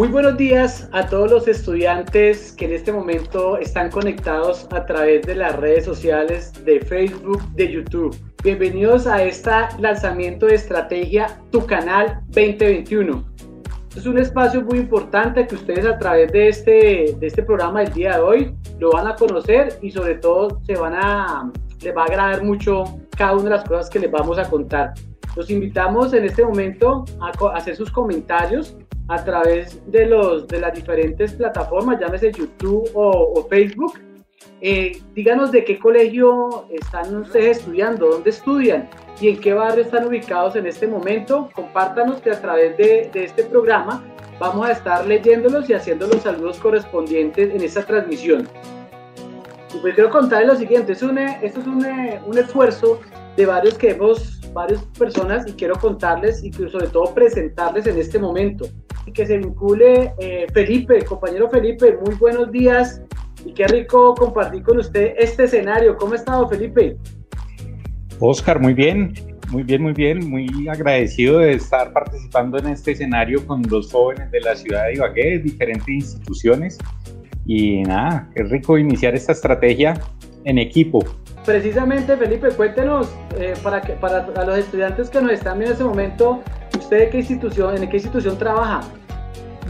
Muy buenos días a todos los estudiantes que en este momento están conectados a través de las redes sociales de Facebook, de YouTube. Bienvenidos a este lanzamiento de estrategia Tu Canal 2021. Es un espacio muy importante que ustedes a través de este, de este programa del día de hoy lo van a conocer y sobre todo se van a, les va a agradar mucho cada una de las cosas que les vamos a contar. Los invitamos en este momento a hacer sus comentarios a través de, los, de las diferentes plataformas, llámese YouTube o, Facebook. Eh, díganos de qué colegio están ustedes estudiando, dónde estudian y en qué barrio están ubicados en este momento. Compártanos que a través de, de este programa vamos a estar leyéndolos y haciendo los saludos correspondientes en esta transmisión. Y pues quiero contarles lo siguiente, es un, esto es un, un esfuerzo de varios que hemos varias personas y quiero contarles y sobre todo presentarles en este momento. Y que se vincule eh, Felipe, compañero Felipe, muy buenos días y qué rico compartir con usted este escenario. ¿Cómo ha estado Felipe? Oscar, muy bien, muy bien, muy bien, muy agradecido de estar participando en este escenario con los jóvenes de la ciudad de Ibagué, diferentes instituciones. Y nada, qué rico iniciar esta estrategia en equipo. Precisamente, Felipe, cuéntenos eh, para, que, para los estudiantes que nos están viendo en este momento, ¿usted qué institución, en qué institución trabaja?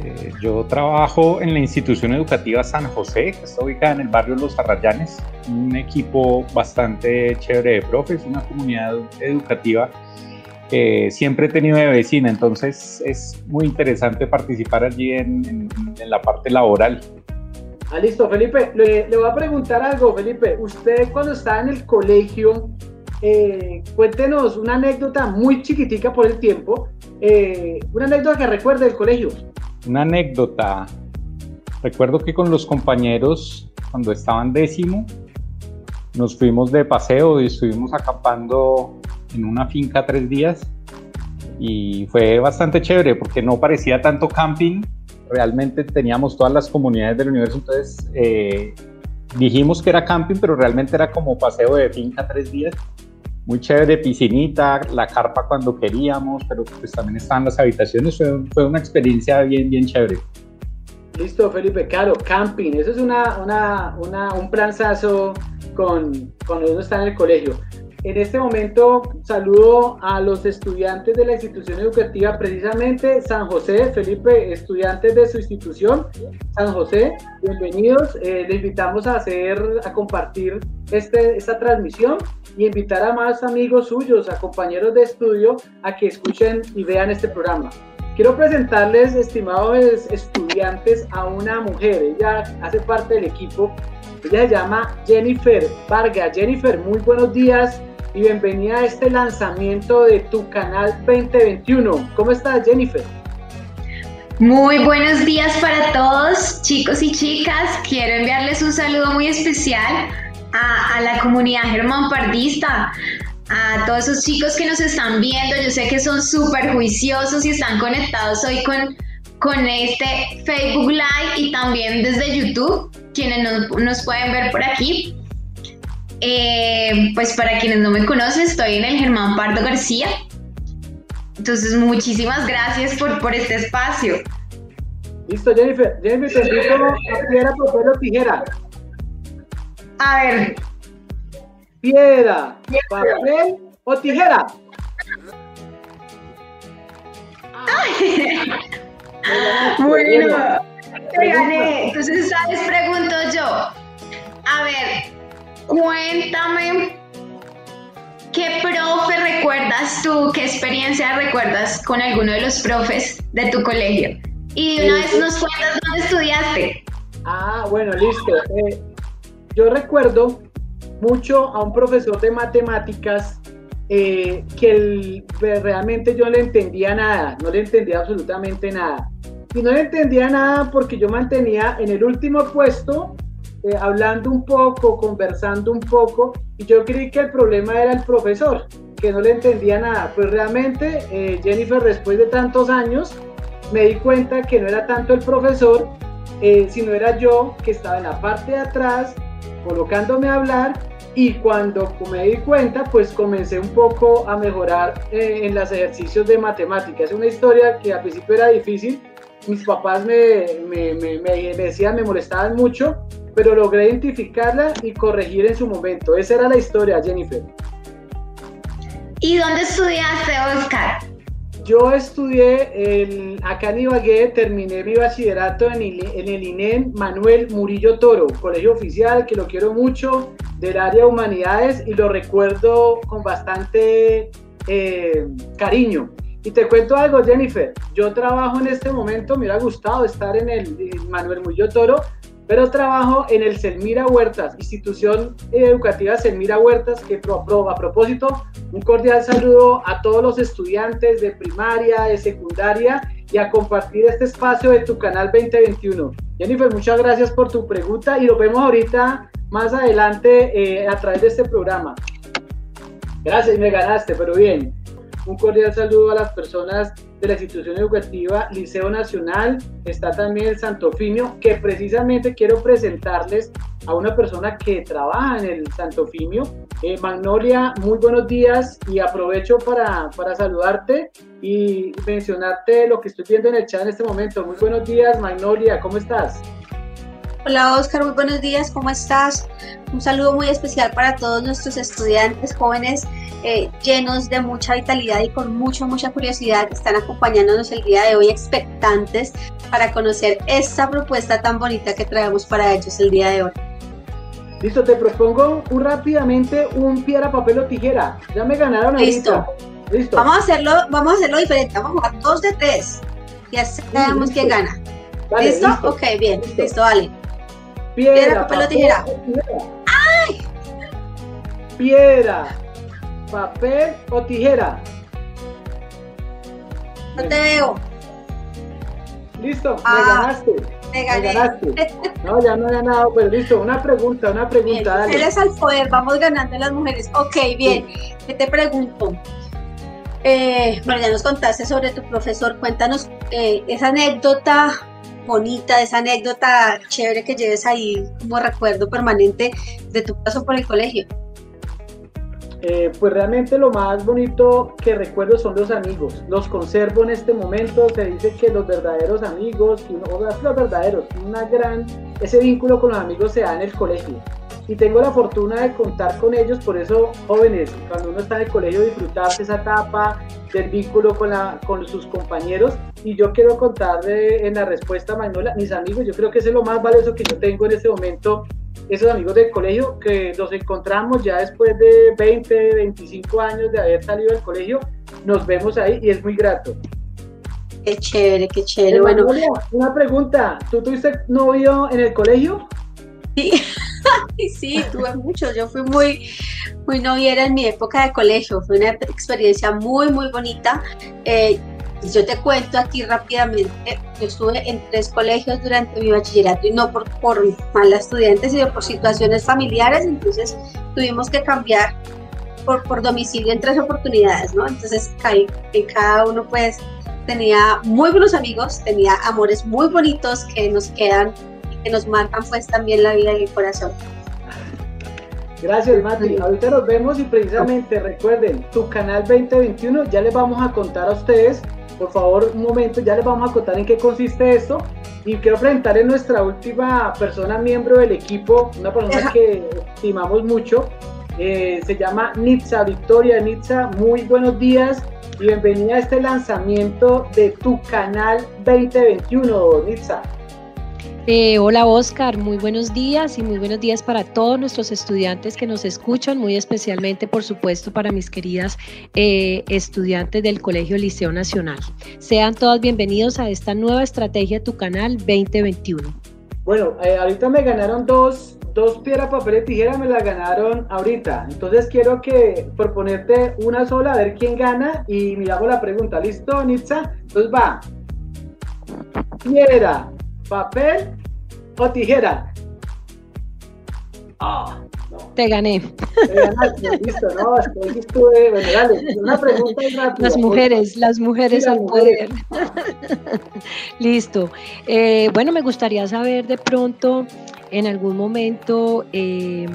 Eh, yo trabajo en la institución educativa San José, que está ubicada en el barrio Los Arrayanes, un equipo bastante chévere de profes, una comunidad educativa que siempre he tenido de vecina, entonces es muy interesante participar allí en la parte laboral. Ah, listo, Felipe. Le, voy a preguntar algo, Felipe. Usted cuando estaba en el colegio, eh, cuéntenos una anécdota muy chiquitica por el tiempo, eh, una anécdota que recuerde del colegio. Una anécdota. Recuerdo que con los compañeros, cuando estaban décimo, nos fuimos de paseo y estuvimos acampando en una finca tres días y fue bastante chévere porque no parecía tanto camping, realmente teníamos todas las comunidades del universo, entonces eh, dijimos que era camping, pero realmente era como paseo de finca tres días. Muy chévere, piscinita, la carpa cuando queríamos, pero pues también estaban las habitaciones, fue, una experiencia bien, bien chévere. Listo, Felipe, claro, camping, eso es una, una, una un planzazo con, cuando uno está en el colegio. En este momento saludo a los estudiantes de la institución educativa, precisamente San José, Felipe, estudiantes de su institución, San José, bienvenidos. Eh, les invitamos a hacer, a compartir este, esta transmisión y invitar a más amigos suyos, a compañeros de estudio, a que escuchen y vean este programa. Quiero presentarles, estimados estudiantes, a una mujer. Ella hace parte del equipo. Ella se llama Jennifer Vargas. Jennifer, muy buenos días y bienvenida a este lanzamiento de tu canal 2021. ¿Cómo estás, Jennifer? Muy buenos días para todos, chicos y chicas. Quiero enviarles un saludo muy especial a, la comunidad Germán Pardista, a todos esos chicos que nos están viendo. Yo sé que son súper juiciosos y están conectados hoy con, con este Facebook Live y también desde YouTube, quienes nos pueden ver por aquí. Eh, pues para quienes no me conocen, estoy en el Germán Pardo García. Entonces, muchísimas gracias por, por este espacio. Listo, Jennifer. Jennifer, te invito a piedra, papel o tijera. A ver. Piedra, papel o tijera. Ay. Bueno, te gané. Entonces, ¿sabes? Pregunto yo. A ver, Cuéntame, ¿qué profe recuerdas tú, qué experiencia recuerdas con alguno de los profes de tu colegio? Y una vez nos cuentas dónde estudiaste. Ah, bueno, listo. Eh, yo recuerdo mucho a un profesor de matemáticas eh, que realmente yo no le entendía nada, no le entendía absolutamente nada. Y no le entendía nada porque yo mantenía en el último puesto eh, hablando un poco, conversando un poco, y yo creí que el problema era el profesor, que no le entendía nada. Pues realmente, eh, Jennifer, después de tantos años, me di cuenta que no era tanto el profesor, eh, sino era yo que estaba en la parte de atrás, colocándome a hablar, y cuando me di cuenta, pues comencé un poco a mejorar en los ejercicios de matemáticas. Es una historia que al principio era difícil, mis papás me, me, me, me, decían, me molestaban mucho, pero logré identificarla y corregir en su momento. Esa era la historia, Jennifer. ¿Y dónde estudiaste, Oscar? Yo estudié el, acá en Ibagué, terminé mi bachillerato en el, en el INEN Manuel Murillo Toro, colegio oficial, que lo quiero mucho, del área de humanidades y lo recuerdo con bastante eh, cariño. Y te cuento algo, Jennifer. Yo trabajo en este momento, me hubiera gustado estar en el Manuel Murillo Toro, pero trabajo en el Selmira Huertas, institución educativa Selmira Huertas, que a propósito, un cordial saludo a todos los estudiantes de primaria, de secundaria y a compartir este espacio de tu canal 2021. Jennifer, muchas gracias por tu pregunta y lo vemos ahorita más adelante eh, a través de este programa. Gracias, me ganaste, pero bien. Un cordial saludo a las personas de la institución educativa Liceo Nacional. Está también el Santofimio, que precisamente quiero presentarles a una persona que trabaja en el Santofimio. Eh, Magnolia, muy buenos días y aprovecho para, para saludarte y mencionarte lo que estoy viendo en el chat en este momento. Muy buenos días, Magnolia, ¿cómo estás? Hola Oscar, muy buenos días, ¿cómo estás? Un saludo muy especial para todos nuestros estudiantes jóvenes eh, llenos de mucha vitalidad y con mucha, mucha curiosidad que están acompañándonos el día de hoy, expectantes para conocer esta propuesta tan bonita que traemos para ellos el día de hoy. Listo, te propongo un, rápidamente un piedra, papel o tijera. Ya me ganaron Listo. Listo. Vamos a hacerlo, vamos a hacerlo diferente. Vamos a jugar dos de tres. Y así sabemos quién gana. ¿Listo? Ok, bien. Listo, vale. Piedra, papel, o tijera. ¡Ay! Piedra, papel o tijera. No te veo. Listo, me ah, ganaste. Me, ganaste. No, ya no he ganado, pero listo. Una pregunta, una pregunta. Bien, mujeres al poder, vamos ganando las mujeres. Ok, bien. ¿Qué te pregunto? Eh, bueno, ya nos contaste sobre tu profesor. Cuéntanos eh, esa anécdota bonita, esa anécdota chévere que lleves ahí como recuerdo permanente de tu paso por el colegio. Eh, pues realmente lo más bonito que recuerdo son los amigos. Los conservo en este momento. Se dice que los verdaderos amigos, no los verdaderos, una gran, ese vínculo con los amigos se da en el colegio. Y tengo la fortuna de contar con ellos, por eso jóvenes, cuando uno está en el colegio, disfrutarse esa etapa del vínculo con, la, con sus compañeros. Y yo quiero contar en la respuesta, Manuela, mis amigos, yo creo que ese es lo más valioso que yo tengo en este momento esos amigos del colegio que los encontramos ya después de 20, 25 años de haber salido del colegio, nos vemos ahí y es muy grato. Qué chévere, qué chévere. Bueno, una pregunta, ¿tú tuviste novio en el colegio? Sí, sí, tuve muchos. Yo fui muy, muy noviera en mi época de colegio. Fue una experiencia muy, muy bonita. Eh, yo te cuento aquí rápidamente, yo estuve en tres colegios durante mi bachillerato y no por, por mala estudiante, sino por situaciones familiares, entonces tuvimos que cambiar por, por domicilio en tres oportunidades, ¿no? Entonces en cada uno pues tenía muy buenos amigos, tenía amores muy bonitos que nos quedan y que nos marcan pues también la vida y el corazón. Gracias, Mati. Ahorita nos vemos y precisamente recuerden, tu canal 2021 ya les vamos a contar a ustedes por favor, un momento, ya les vamos a contar en qué consiste esto. Y quiero presentar a nuestra última persona, miembro del equipo, una persona que estimamos mucho. Eh, se llama Nitza, Victoria Nitza. Muy buenos días y bienvenida a este lanzamiento de tu canal 2021, Nitza. Eh, hola Oscar, muy buenos días y muy buenos días para todos nuestros estudiantes que nos escuchan, muy especialmente por supuesto para mis queridas eh, estudiantes del Colegio Liceo Nacional. Sean todos bienvenidos a esta nueva estrategia Tu Canal 2021. Bueno, eh, ahorita me ganaron dos, dos piedras, papel y tijera, me la ganaron ahorita. Entonces quiero que proponerte una sola, a ver quién gana y miramos la pregunta. ¿Listo, Nitza? Entonces va. Piedra, papel o tijera. Ah, Te gané. Te ganaste, listo, no, estuve, bueno, dale, una pregunta rápida. Las mujeres, las mujeres al poder. listo. Eh, bueno, me gustaría saber de pronto, en algún momento, eh,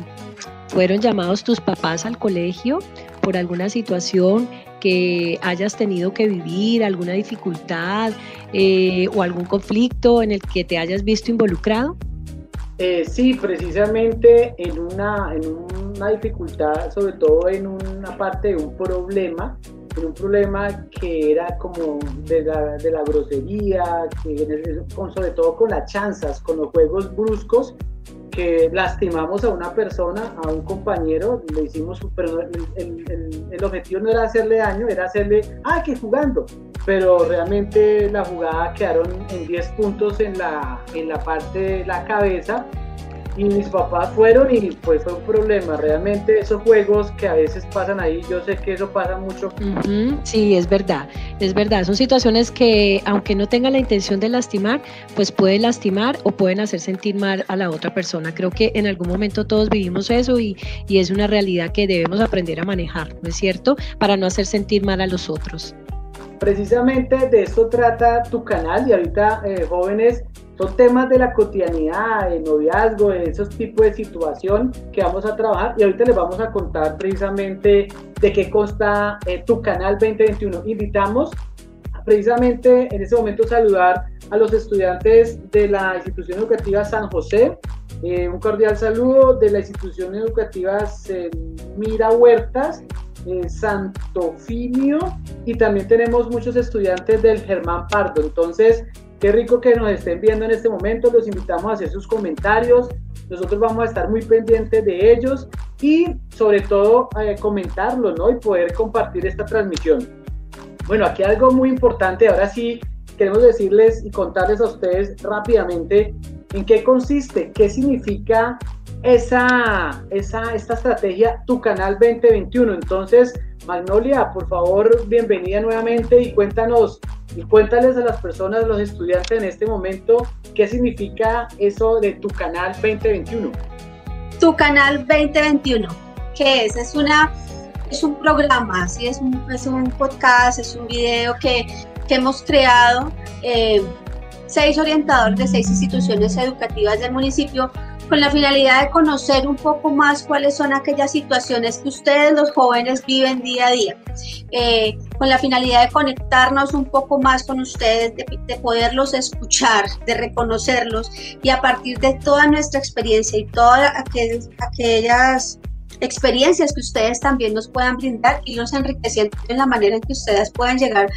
¿fueron llamados tus papás al colegio por alguna situación hayas tenido que vivir, alguna dificultad? eh, o algún conflicto en el que te hayas visto involucrado? Eh, sí, precisamente en una, en una dificultad, sobre todo en una parte de un problema, en un problema que era como de la, de la grosería, que, sobre todo con las chanzas, con los juegos bruscos, que lastimamos a una persona, a un compañero, le hicimos, pero el, el, el, objetivo no era hacerle daño, era hacerle, ah, que jugando, pero realmente la jugada quedaron en 10 puntos en la, en la parte de la cabeza y mis papás fueron y pues fue un problema. Realmente esos juegos que a veces pasan ahí, yo sé que eso pasa mucho. Sí, es verdad, es verdad. Son situaciones que aunque no tengan la intención de lastimar, pues pueden lastimar o pueden hacer sentir mal a la otra persona. Creo que en algún momento todos vivimos eso y, y es una realidad que debemos aprender a manejar, ¿no es cierto? Para no hacer sentir mal a los otros. Precisamente de esto trata tu canal y ahorita eh, jóvenes son temas de la cotidianidad, de noviazgo, de esos tipos de situación que vamos a trabajar y ahorita les vamos a contar precisamente de qué consta eh, tu canal 2021. Invitamos precisamente en este momento saludar a los estudiantes de la institución educativa San José. Eh, un cordial saludo de la institución educativa Mira Huertas, eh, Santofimio y también tenemos muchos estudiantes del Germán Pardo. Entonces, Qué rico que nos estén viendo en este momento, los invitamos a hacer sus comentarios, nosotros vamos a estar muy pendientes de ellos y sobre todo eh, comentarlo, ¿no? Y poder compartir esta transmisión. Bueno, aquí algo muy importante, ahora sí queremos decirles y contarles a ustedes rápidamente en qué consiste, qué significa esa, esa, esta estrategia Tu Canal 2021. Entonces, Magnolia, por favor, bienvenida nuevamente y cuéntanos y cuéntales a las personas, los estudiantes en este momento, qué significa eso de tu canal 2021. Tu canal 2021, ¿qué es? Es una es un programa, ¿sí? es, un, es un podcast, es un video que, que hemos creado eh, seis orientadores de seis instituciones educativas del municipio con la finalidad de conocer un poco más cuáles son aquellas situaciones que ustedes los jóvenes viven día a día, eh, con la finalidad de conectarnos un poco más con ustedes, de, poderlos escuchar, de reconocerlos y a partir de toda nuestra experiencia y todas aquellas experiencias que ustedes también nos puedan brindar y los enriqueciendo en la manera en que ustedes puedan llegar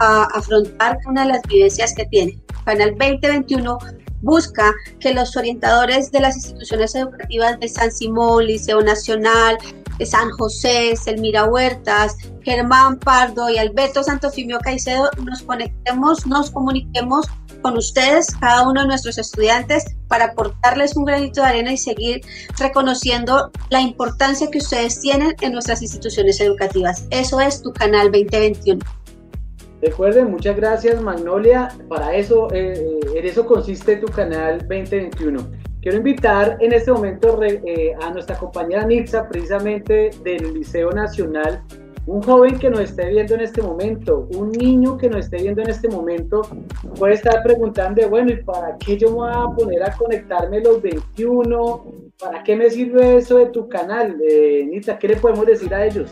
a afrontar una de las vivencias que tienen. Canal 2021 busca que los orientadores de las instituciones educativas de San Simón, Liceo Nacional, de San José, Selmira Huertas, Germán Pardo y Alberto Santofimio Caicedo nos conectemos, nos comuniquemos con ustedes, cada uno de nuestros estudiantes, para aportarles un granito de arena y seguir reconociendo la importancia que ustedes tienen en nuestras instituciones educativas. Eso es tu canal 2021. Recuerden, muchas gracias Magnolia. Para eso, eh, en eso consiste tu canal 2021. Quiero invitar en este momento eh, a nuestra compañera Nitza, precisamente del Liceo Nacional, un joven que nos esté viendo en este momento, un niño que nos esté viendo en este momento, puede estar preguntando, bueno, ¿y para qué yo me voy a poner a conectarme los 21? ¿Para qué me sirve eso de tu canal? Eh, ¿qué le podemos decir a ellos?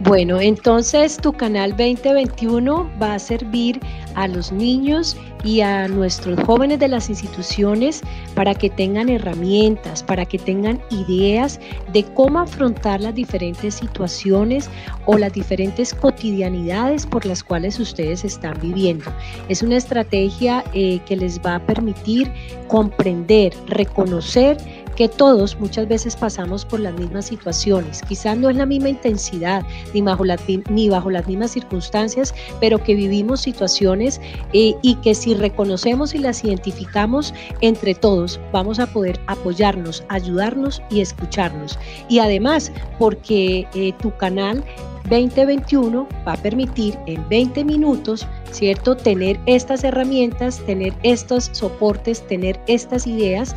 Bueno, entonces tu canal 2021 va a servir a los niños y a nuestros jóvenes de las instituciones para que tengan herramientas, para que tengan ideas de cómo afrontar las diferentes situaciones o las diferentes cotidianidades por las cuales ustedes están viviendo. Es una estrategia eh, que les va a permitir comprender, reconocer que todos muchas veces pasamos por las mismas situaciones, quizás no es la misma intensidad ni bajo, ni bajo las mismas circunstancias, pero que vivimos situaciones eh, y que si reconocemos y las identificamos entre todos, vamos a poder apoyarnos, ayudarnos y escucharnos. Y además, porque eh, tu canal 2021 va a permitir en 20 minutos, ¿cierto?, tener estas herramientas, tener estos soportes, tener estas ideas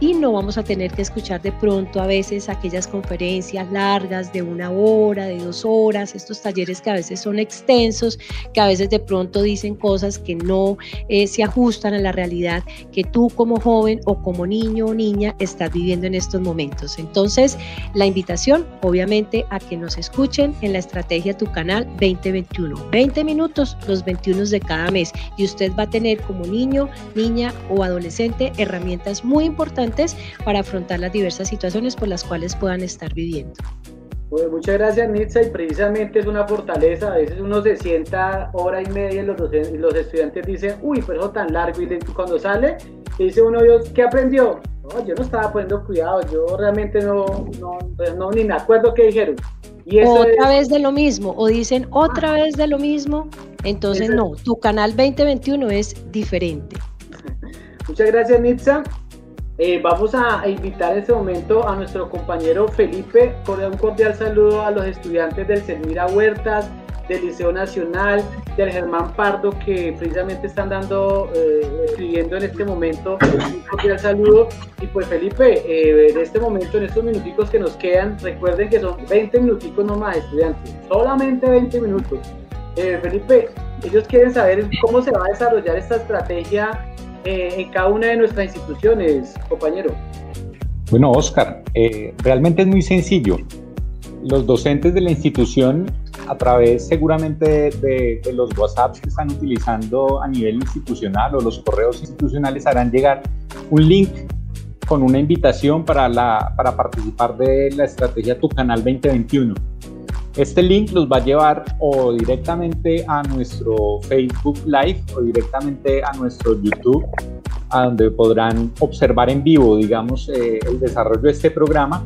y no vamos a tener que escuchar de pronto a veces aquellas conferencias largas de una hora, de dos horas, estos talleres que a veces son extensos, que a veces de pronto dicen cosas que no eh, se ajustan a la realidad que tú como joven o como niño o niña estás viviendo en estos momentos. Entonces, la invitación obviamente a que nos escuchen en la estrategia Tu Canal 2021. 20 minutos los 21 de cada mes y usted va a tener como niño, niña o adolescente herramientas muy importantes para afrontar las diversas situaciones por las cuales puedan estar viviendo. Pues muchas gracias Nitza y precisamente es una fortaleza, a veces uno se sienta hora y media y los, los estudiantes dicen, uy, pero eso tan largo y cuando sale dice uno, ¿qué aprendió? No, yo no estaba poniendo cuidado, yo realmente no, no, pues no ni me acuerdo qué dijeron. Y otra vez de lo mismo, o dicen otra vez de lo mismo, entonces no, tu canal 2021 es diferente. Muchas gracias Nitza. Eh, vamos a invitar en este momento a nuestro compañero Felipe un cordial saludo a los estudiantes del Selmira Huertas, del Liceo Nacional, del Germán Pardo, que precisamente están dando, eh, escribiendo en este momento. Un cordial saludo. Y pues Felipe, eh, en este momento, en estos minuticos que nos quedan, recuerden que son 20 minuticos nomás, estudiantes, solamente 20 minutos. Felipe, ellos quieren saber cómo se va a desarrollar esta estrategia en cada una de nuestras instituciones, compañero. Bueno, Oscar, realmente es muy sencillo. Los docentes de la institución a través seguramente de, los WhatsApps que están utilizando a nivel institucional o los correos institucionales harán llegar un link con una invitación para, la, para participar de la estrategia Tu Canal 2021. Este link los va a llevar o directamente a nuestro Facebook Live o directamente a nuestro YouTube, a donde podrán observar en vivo, digamos, eh, el desarrollo de este programa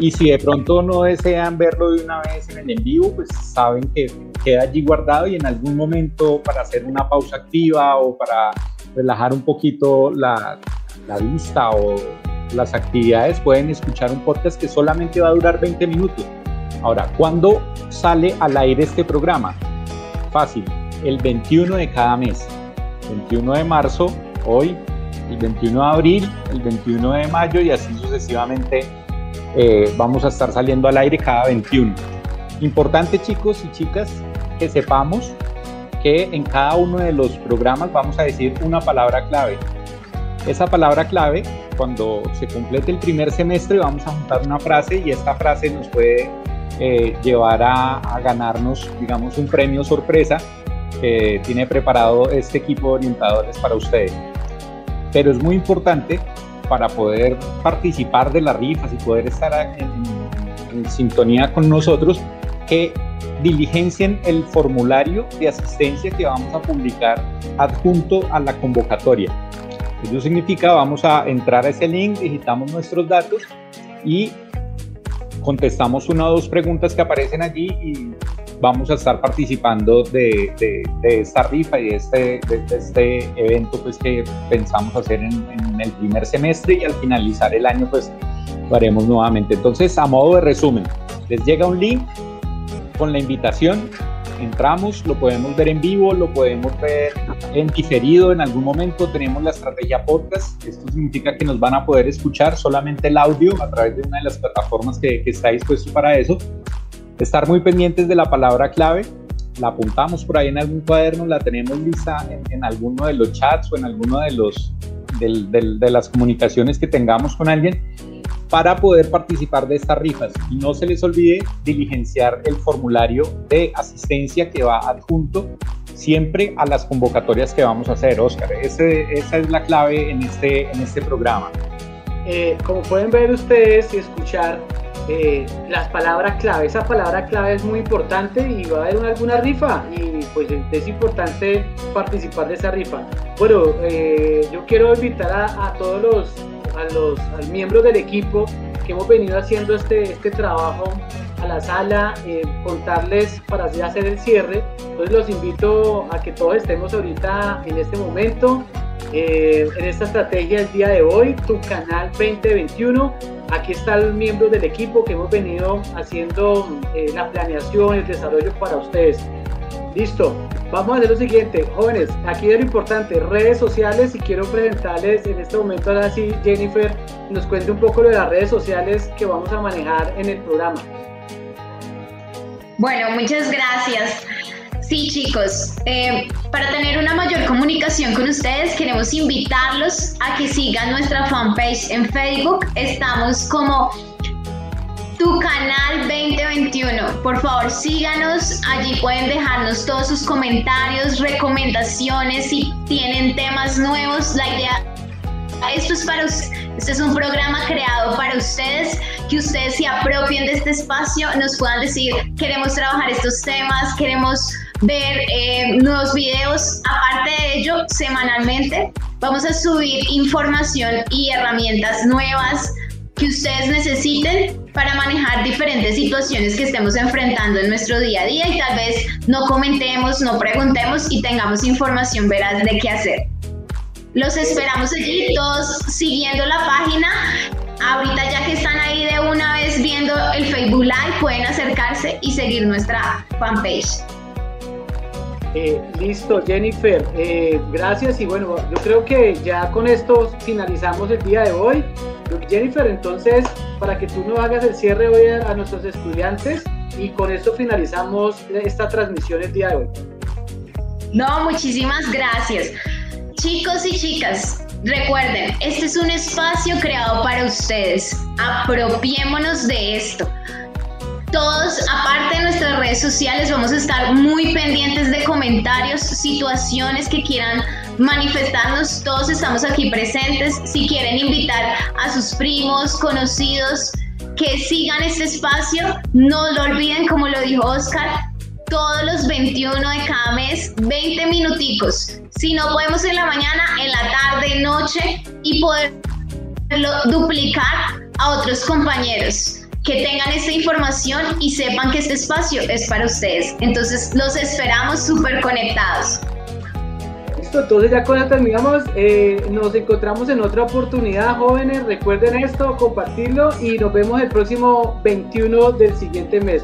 y si de pronto no desean verlo de una vez en el en vivo, pues saben que queda allí guardado y en algún momento para hacer una pausa activa o para relajar un poquito la, la vista o las actividades, pueden escuchar un podcast que solamente va a durar 20 minutos. Ahora, ¿cuándo sale al aire este programa? Fácil, el 21 de cada mes. 21 de marzo, hoy, el 21 de abril, el 21 de mayo y así sucesivamente eh, vamos a estar saliendo al aire cada 21. Importante chicos y chicas que sepamos que en cada uno de los programas vamos a decir una palabra clave. Esa palabra clave, cuando se complete el primer semestre, vamos a juntar una frase y esta frase nos puede eh, llevar a, a, ganarnos, digamos, un premio sorpresa que tiene preparado este equipo de orientadores para ustedes. Pero es muy importante para poder participar de las rifas y poder estar en, sintonía con nosotros, que diligencien el formulario de asistencia que vamos a publicar adjunto a la convocatoria. Eso significa vamos a entrar a ese link, digitamos nuestros datos y contestamos una o dos preguntas que aparecen allí y vamos a estar participando de, esta rifa y de este, de, este evento pues, que pensamos hacer en, en, el primer semestre y al finalizar el año pues lo haremos nuevamente. Entonces, a modo de resumen, les llega un link con la invitación, entramos, lo podemos ver en vivo, lo podemos ver en diferido en algún momento, tenemos la estrategia podcast, esto significa que nos van a poder escuchar solamente el audio a través de una de las plataformas que, que está dispuesto para eso. Estar muy pendientes de la palabra clave, la apuntamos por ahí en algún cuaderno, la tenemos lista en, alguno de los chats o en alguno de, los, de las comunicaciones que tengamos con alguien para poder participar de estas rifas. Y no se les olvide diligenciar el formulario de asistencia que va adjunto siempre a las convocatorias que vamos a hacer, Oscar. Ese, esa es la clave en este, en este programa. Eh, como pueden ver ustedes y escuchar, eh, las palabras clave. Esa palabra clave es muy importante y va a haber alguna rifa y pues es importante participar de esa rifa. Bueno, eh, yo quiero invitar a, todos los, a los miembros del equipo que hemos venido haciendo este, este trabajo a la sala, eh, contarles para hacer el cierre. Entonces los invito a que todos estemos ahorita en este momento, en esta estrategia el día de hoy, tu canal 2021 Aquí está el miembro del equipo que hemos venido haciendo eh, la planeación, el desarrollo para ustedes. Listo, vamos a hacer lo siguiente, jóvenes, aquí es lo importante, redes sociales y quiero presentarles en este momento ahora sí, Jennifer, nos cuente un poco de las redes sociales que vamos a manejar en el programa. Bueno, muchas gracias. Sí, chicos, eh, para tener una mayor comunicación con ustedes, queremos invitarlos a que sigan nuestra fanpage en Facebook. Estamos como tu canal 2021. Por favor, síganos. Allí pueden dejarnos todos sus comentarios, recomendaciones, si tienen temas nuevos. La idea, esto es para Este es un programa creado para ustedes, que ustedes se apropien de este espacio, nos puedan decir, queremos trabajar estos temas, queremos ver eh, nuevos videos. Aparte de ello, semanalmente vamos a subir información y herramientas nuevas que ustedes necesiten para manejar diferentes situaciones que estemos enfrentando en nuestro día a día y tal vez no comentemos, no preguntemos y tengamos información veraz de qué hacer. Los esperamos allí, todos siguiendo la página. Ahorita ya que están ahí de una vez viendo el Facebook Live, pueden acercarse y seguir nuestra fanpage. Eh, listo, Jennifer, eh, gracias y bueno, yo creo que ya con esto finalizamos el día de hoy. Jennifer, entonces, para que tú nos hagas el cierre hoy a, nuestros estudiantes y con esto finalizamos esta transmisión el día de hoy. No, muchísimas gracias. Chicos y chicas, recuerden, este es un espacio creado para ustedes. Apropiémonos de esto. Todos, aparte de nuestras redes sociales, vamos a estar muy pendientes de comentarios, situaciones que quieran manifestarnos. Todos estamos aquí presentes. Si quieren invitar a sus primos, conocidos, que sigan este espacio, no lo olviden, como lo dijo Oscar, todos los 21 de cada mes, 20 minuticos. Si no podemos en la mañana, en la tarde, noche y poderlo duplicar a otros compañeros que tengan esta información y sepan que este espacio es para ustedes. Entonces los esperamos súper conectados. Listo, entonces ya con esto terminamos. Eh, nos encontramos en otra oportunidad, jóvenes. Recuerden esto, compartirlo y nos vemos el próximo 21 del siguiente mes.